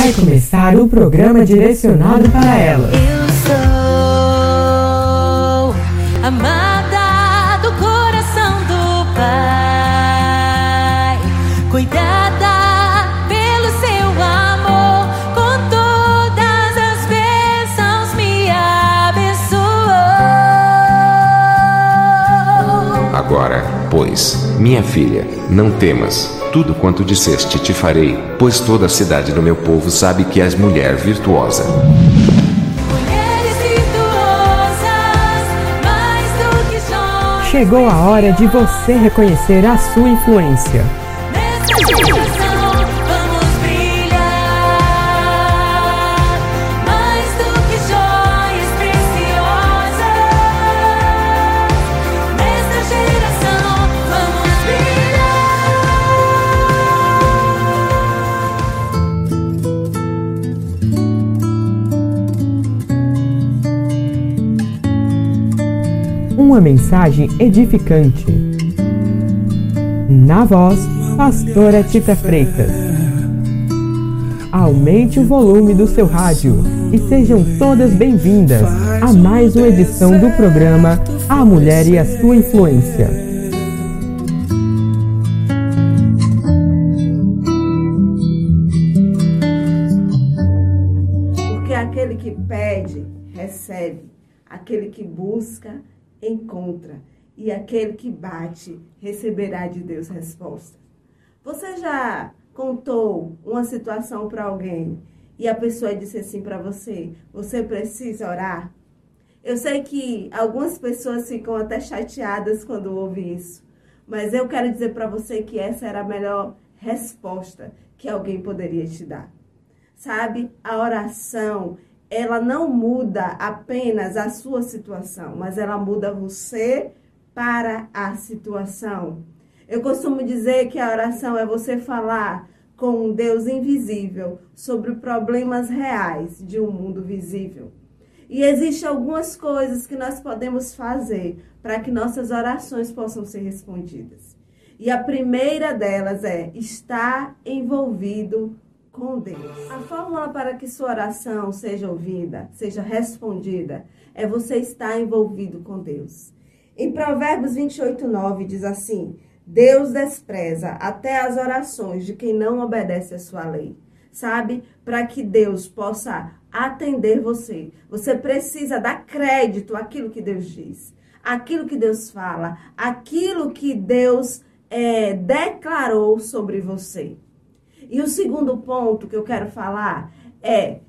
Vai começar o programa direcionado para ela. Eu minha filha, não temas. Tudo quanto disseste te farei, pois toda a cidade do meu povo sabe que és mulher virtuosa. Mulheres virtuosas, mais do que joias. Chegou a hora de você reconhecer a sua influência. Uma mensagem edificante. Na voz, Pastora Tita Freitas. Aumente o volume do seu rádio e sejam todas bem-vindas a mais uma edição do programa A Mulher e a Sua Influência. Porque aquele que pede, recebe. Aquele que busca, encontra. E aquele que bate, receberá de Deus resposta. Você já contou uma situação para alguém e a pessoa disse assim para você: você precisa orar? Eu sei que algumas pessoas ficam até chateadas quando ouvem isso, mas eu quero dizer para você que essa era a melhor resposta que alguém poderia te dar. Sabe, a oração, ela não muda apenas a sua situação, mas ela muda você para a situação. Eu costumo dizer que a oração é você falar com um Deus invisível sobre problemas reais de um mundo visível. E existem algumas coisas que nós podemos fazer para que nossas orações possam ser respondidas. E a primeira delas é estar envolvido com Deus. A fórmula para que sua oração seja ouvida, seja respondida, é você estar envolvido com Deus. Em Provérbios 28, 9 diz assim: Deus despreza até as orações de quem não obedece a sua lei. Sabe? Para que Deus possa atender você, você precisa dar crédito àquilo que Deus diz, àquilo que Deus fala, àquilo que Deus é, declarou sobre você. E o segundo ponto que eu quero falar é: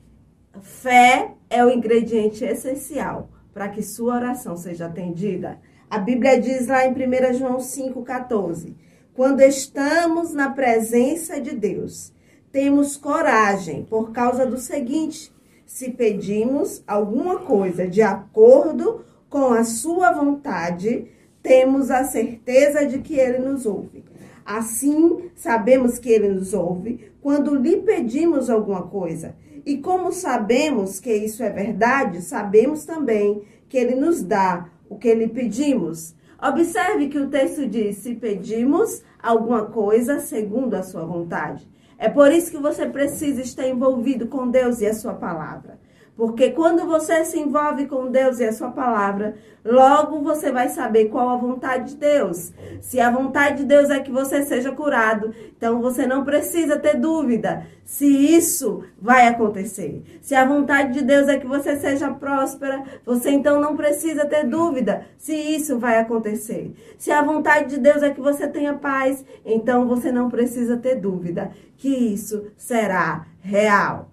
fé é o ingrediente essencial para que sua oração seja atendida. A Bíblia diz lá em 1 João 5,14: quando estamos na presença de Deus, temos coragem por causa do seguinte: se pedimos alguma coisa de acordo com a sua vontade, temos a certeza de que ele nos ouve. Assim, sabemos que ele nos ouve quando lhe pedimos alguma coisa. E como sabemos que isso é verdade, sabemos também que ele nos dá o que lhe pedimos. Observe que o texto diz: se pedimos alguma coisa segundo a sua vontade. É por isso que você precisa estar envolvido com Deus e a sua palavra. Porque quando você se envolve com Deus e a sua palavra, logo você vai saber qual a vontade de Deus. Se a vontade de Deus é que você seja curado, então você não precisa ter dúvida se isso vai acontecer. Se a vontade de Deus é que você seja próspera, você então não precisa ter dúvida se isso vai acontecer. Se a vontade de Deus é que você tenha paz, então você não precisa ter dúvida que isso será real.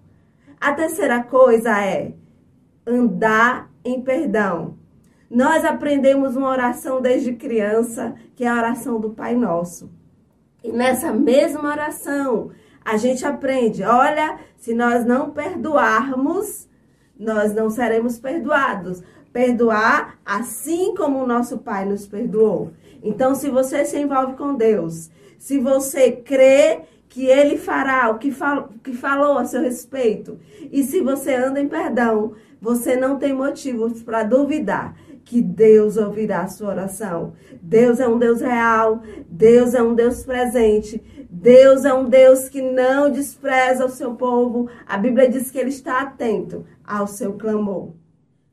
A terceira coisa é andar em perdão. Nós aprendemos uma oração desde criança, que é a oração do Pai Nosso. E nessa mesma oração, a gente aprende: olha, se nós não perdoarmos, nós não seremos perdoados. Perdoar assim como o nosso Pai nos perdoou. Então, se você se envolve com Deus, se você crê que ele fará o que, que falou a seu respeito. E se você anda em perdão, você não tem motivos para duvidar que Deus ouvirá a sua oração. Deus é um Deus real, Deus é um Deus presente, Deus é um Deus que não despreza o seu povo. A Bíblia diz que ele está atento ao seu clamor.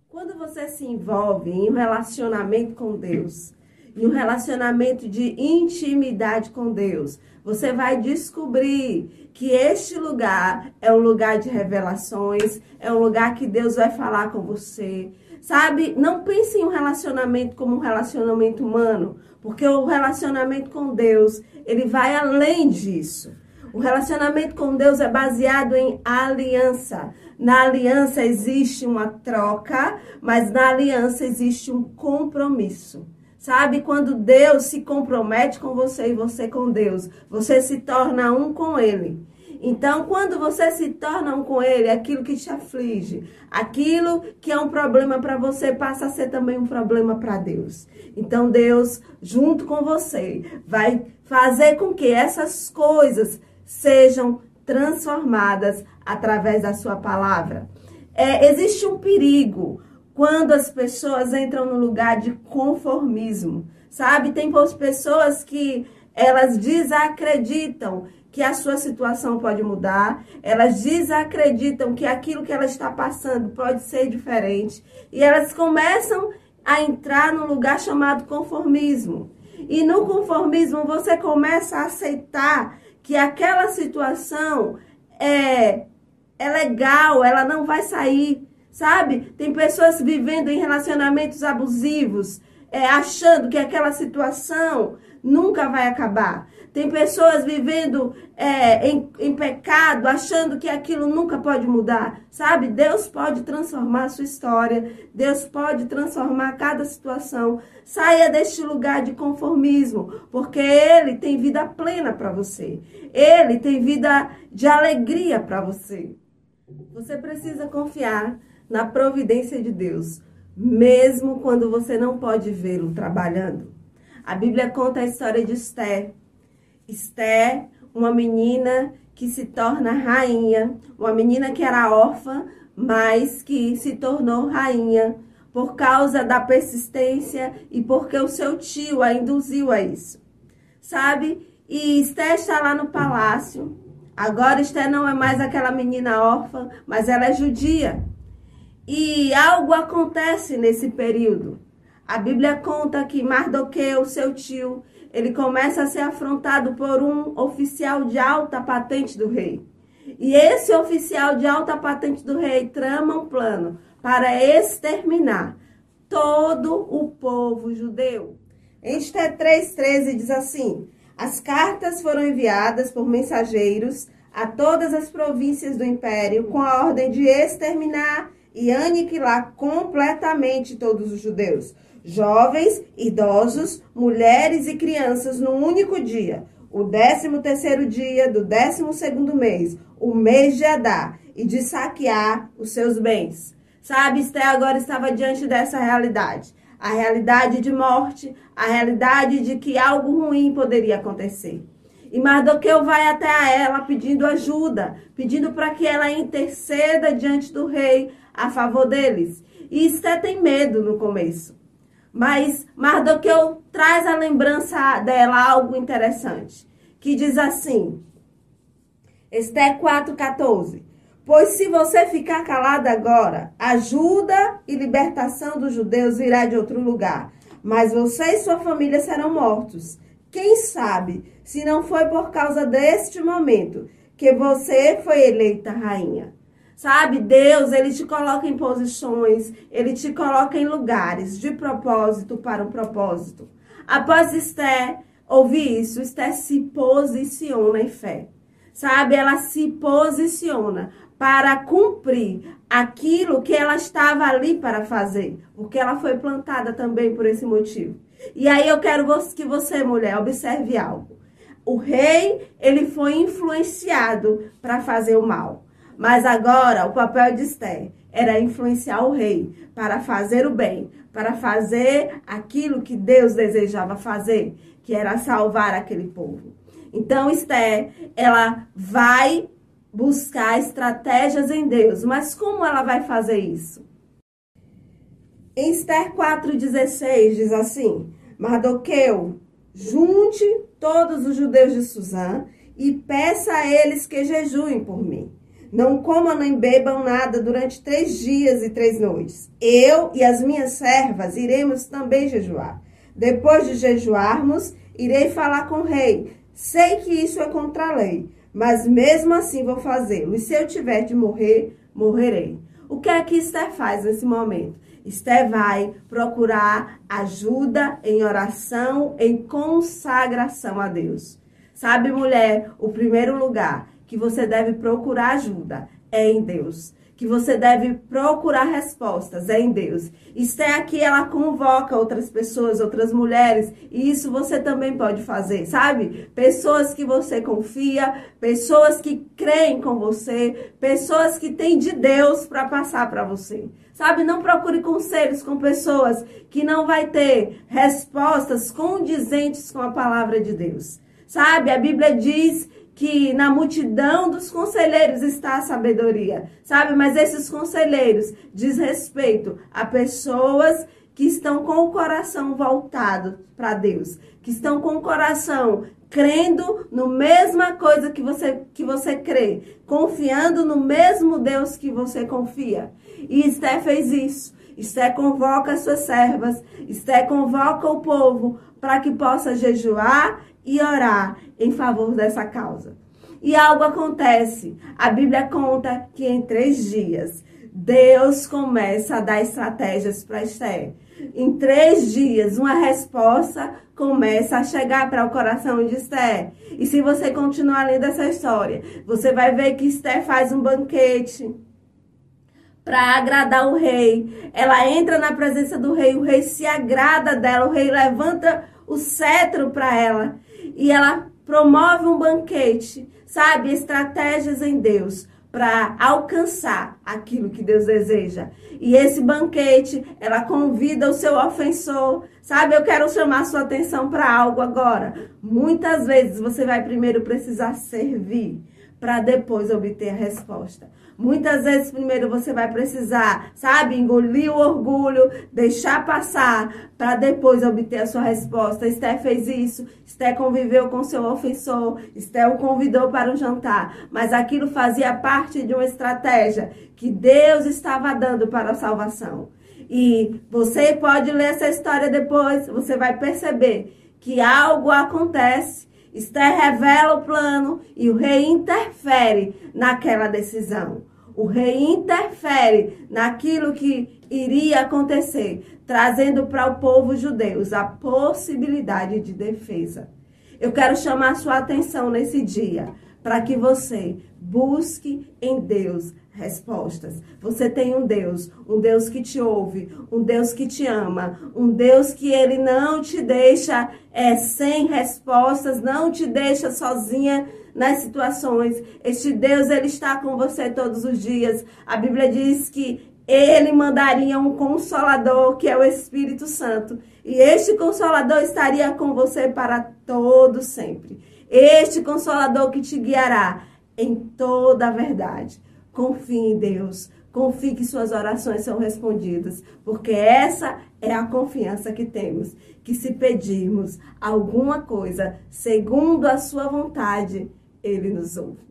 Quando você se envolve em um relacionamento com Deus, em um relacionamento de intimidade com Deus, você vai descobrir que este lugar é um lugar de revelações, é um lugar que Deus vai falar com você. Sabe, não pense em um relacionamento como um relacionamento humano, porque o relacionamento com Deus, ele vai além disso. O relacionamento com Deus é baseado em aliança. Na aliança existe uma troca, mas na aliança existe um compromisso. Sabe, quando Deus se compromete com você e você com Deus, você se torna um com Ele. Então, quando você se torna um com Ele, aquilo que te aflige, aquilo que é um problema para você, passa a ser também um problema para Deus. Então, Deus, junto com você, vai fazer com que essas coisas sejam transformadas através da sua palavra. É, existe um perigo quando as pessoas entram no lugar de conformismo, sabe? Tem pessoas que elas desacreditam que a sua situação pode mudar, elas desacreditam que aquilo que ela está passando pode ser diferente e elas começam a entrar no lugar chamado conformismo. E no conformismo você começa a aceitar que aquela situação é, é legal, ela não vai sair, sabe? Tem pessoas vivendo em relacionamentos abusivos, é, achando que aquela situação nunca vai acabar. Tem pessoas vivendo é, em, em pecado, achando que aquilo nunca pode mudar, sabe? Deus pode transformar a sua história, Deus pode transformar cada situação. Saia deste lugar de conformismo, porque Ele tem vida plena para você, Ele tem vida de alegria para você. Você precisa confiar na providência de Deus, mesmo quando você não pode vê-lo trabalhando. A Bíblia conta a história de Esther. Esther, uma menina que se torna rainha, uma menina que era órfã, mas que se tornou rainha por causa da persistência e porque o seu tio a induziu a isso. Sabe? E Esther está lá no palácio. Agora Esther não é mais aquela menina órfã, mas ela é judia. E algo acontece nesse período. A Bíblia conta que Mardoqueu, seu tio, ele começa a ser afrontado por um oficial de alta patente do rei. E esse oficial de alta patente do rei trama um plano para exterminar todo o povo judeu. Em Esther 3,13 diz assim: As cartas foram enviadas por mensageiros a todas as províncias do império com a ordem de exterminar e aniquilar completamente todos os judeus, jovens, idosos, mulheres e crianças no único dia, o décimo terceiro dia do décimo segundo mês, o mês de Adar, e de saquear os seus bens. Sabe, Esther agora estava diante dessa realidade. A realidade de morte, a realidade de que algo ruim poderia acontecer. E Mardoqueu vai até a ela pedindo ajuda, pedindo para que ela interceda diante do rei a favor deles. E Esther tem medo no começo. Mas Mardoqueu traz a lembrança dela algo interessante, que diz assim, Esther 4,14. Pois se você ficar calada agora, ajuda e libertação dos judeus virá de outro lugar, mas você e sua família serão mortos. Quem sabe se não foi por causa deste momento que você foi eleita rainha. Sabe, Deus, ele te coloca em posições, ele te coloca em lugares de propósito para um propósito. Após Esther ouvir isso, Esther se posiciona em fé. Sabe, ela se posiciona para cumprir aquilo que ela estava ali para fazer, porque ela foi plantada também por esse motivo. E aí eu quero que você, mulher, observe algo. O rei, ele foi influenciado para fazer o mal. Mas agora o papel de Esther era influenciar o rei para fazer o bem, para fazer aquilo que Deus desejava fazer, que era salvar aquele povo. Então Esther, ela vai buscar estratégias em Deus, mas como ela vai fazer isso? Em Esther 4,16 diz assim: Mardoqueu, junte todos os judeus de Suzã e peça a eles que jejuem por mim. Não comam nem bebam nada durante três dias e três noites. Eu e as minhas servas iremos também jejuar. Depois de jejuarmos, irei falar com o rei. Sei que isso é contra a lei, mas mesmo assim vou fazê-lo. E se eu tiver de morrer, morrerei. O que é que Esther faz nesse momento? Esther vai procurar ajuda em oração, em consagração a Deus. Sabe, mulher, o primeiro lugar que você deve procurar ajuda é em Deus. Que você deve procurar respostas é em Deus. Esther aqui, ela convoca outras pessoas, outras mulheres, e isso você também pode fazer, sabe? Pessoas que você confia, pessoas que creem com você, pessoas que têm de Deus para passar para você. Sabe, não procure conselhos com pessoas que não vai ter respostas condizentes com a palavra de Deus. Sabe, a Bíblia diz que na multidão dos conselheiros está a sabedoria, sabe? Mas esses conselheiros diz respeito a pessoas que estão com o coração voltado para Deus, que estão com o coração crendo no mesma coisa que você que você crê, confiando no mesmo Deus que você confia. E Esté fez isso. Esté convoca as suas servas, Esté convoca o povo para que possa jejuar e orar em favor dessa causa. E algo acontece. A Bíblia conta que em três dias Deus começa a dar estratégias para Esther. Em três dias, uma resposta começa a chegar para o coração de Esther. E se você continuar lendo essa história, você vai ver que Esther faz um banquete para agradar o rei. Ela entra na presença do rei, o rei se agrada dela, o rei levanta o cetro para ela e ela promove um banquete, sabe? Estratégias em Deus para alcançar aquilo que Deus deseja. E esse banquete, ela convida o seu ofensor. Sabe, eu quero chamar sua atenção para algo agora. Muitas vezes você vai primeiro precisar servir para depois obter a resposta. Muitas vezes, primeiro você vai precisar, sabe, engolir o orgulho, deixar passar, para depois obter a sua resposta. Esté fez isso, Esté conviveu com seu ofensor, Esté o convidou para um jantar, mas aquilo fazia parte de uma estratégia que Deus estava dando para a salvação. E você pode ler essa história depois, você vai perceber que algo acontece. Esther revela o plano e o rei interfere naquela decisão. O rei interfere naquilo que iria acontecer, trazendo para o povo judeu a possibilidade de defesa. Eu quero chamar sua atenção nesse dia para que você busque em Deus respostas. Você tem um Deus, um Deus que te ouve, um Deus que te ama, um Deus que ele não te deixa é, sem respostas, não te deixa sozinha nas situações. Este Deus, ele está com você todos os dias. A Bíblia diz que ele mandaria um consolador, que é o Espírito Santo. E este consolador estaria com você para todo sempre. Este consolador que te guiará em toda a verdade. Confie em Deus. Confie que suas orações são respondidas, porque essa é a confiança que temos, que se pedirmos alguma coisa segundo a sua vontade, ele nos ouve.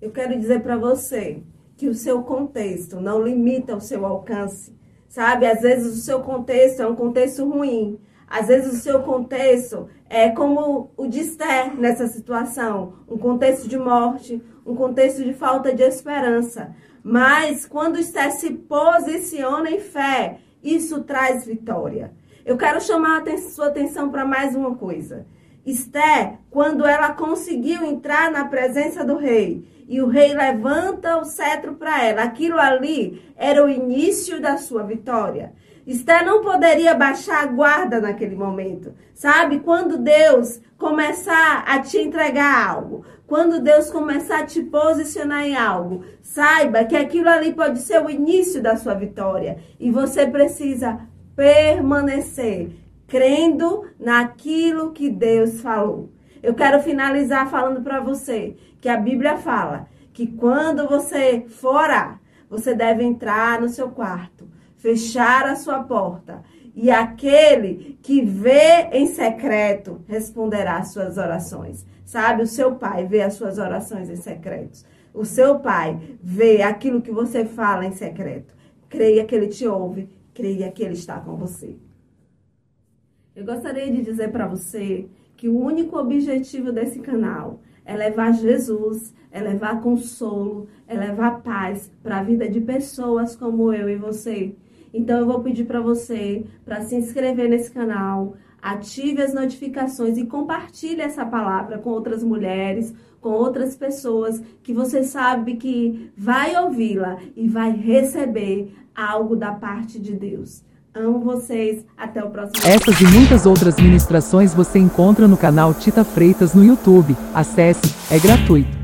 Eu quero dizer para você que o seu contexto não limita o seu alcance. Sabe, às vezes o seu contexto é um contexto ruim. Às vezes o seu contexto é como o de Esther nessa situação, um contexto de morte, um contexto de falta de esperança. Mas quando Esther se posiciona em fé, isso traz vitória. Eu quero chamar a sua atenção para mais uma coisa. Esther, quando ela conseguiu entrar na presença do rei e o rei levanta o cetro para ela, aquilo ali era o início da sua vitória. Esther não poderia baixar a guarda naquele momento, sabe? Quando Deus começar a te entregar algo, quando Deus começar a te posicionar em algo, saiba que aquilo ali pode ser o início da sua vitória e você precisa permanecer crendo naquilo que Deus falou. Eu quero finalizar falando para você que a Bíblia fala que quando você for orar, você deve entrar no seu quarto, fechar a sua porta e aquele que vê em secreto responderá às suas orações. Sabe, o seu pai vê as suas orações em secreto. O seu pai vê aquilo que você fala em secreto. Creia que ele te ouve, creia que ele está com você. Eu gostaria de dizer para você que o único objetivo desse canal é levar Jesus, é levar consolo, é levar paz para a vida de pessoas como eu e você. Então eu vou pedir para você para se inscrever nesse canal, ative as notificações e compartilhe essa palavra com outras mulheres, com outras pessoas que você sabe que vai ouvi-la e vai receber algo da parte de Deus. Amo vocês. Até o próximo Essas e muitas outras ministrações você encontra no canal Tita Freitas no YouTube. Acesse, é gratuito.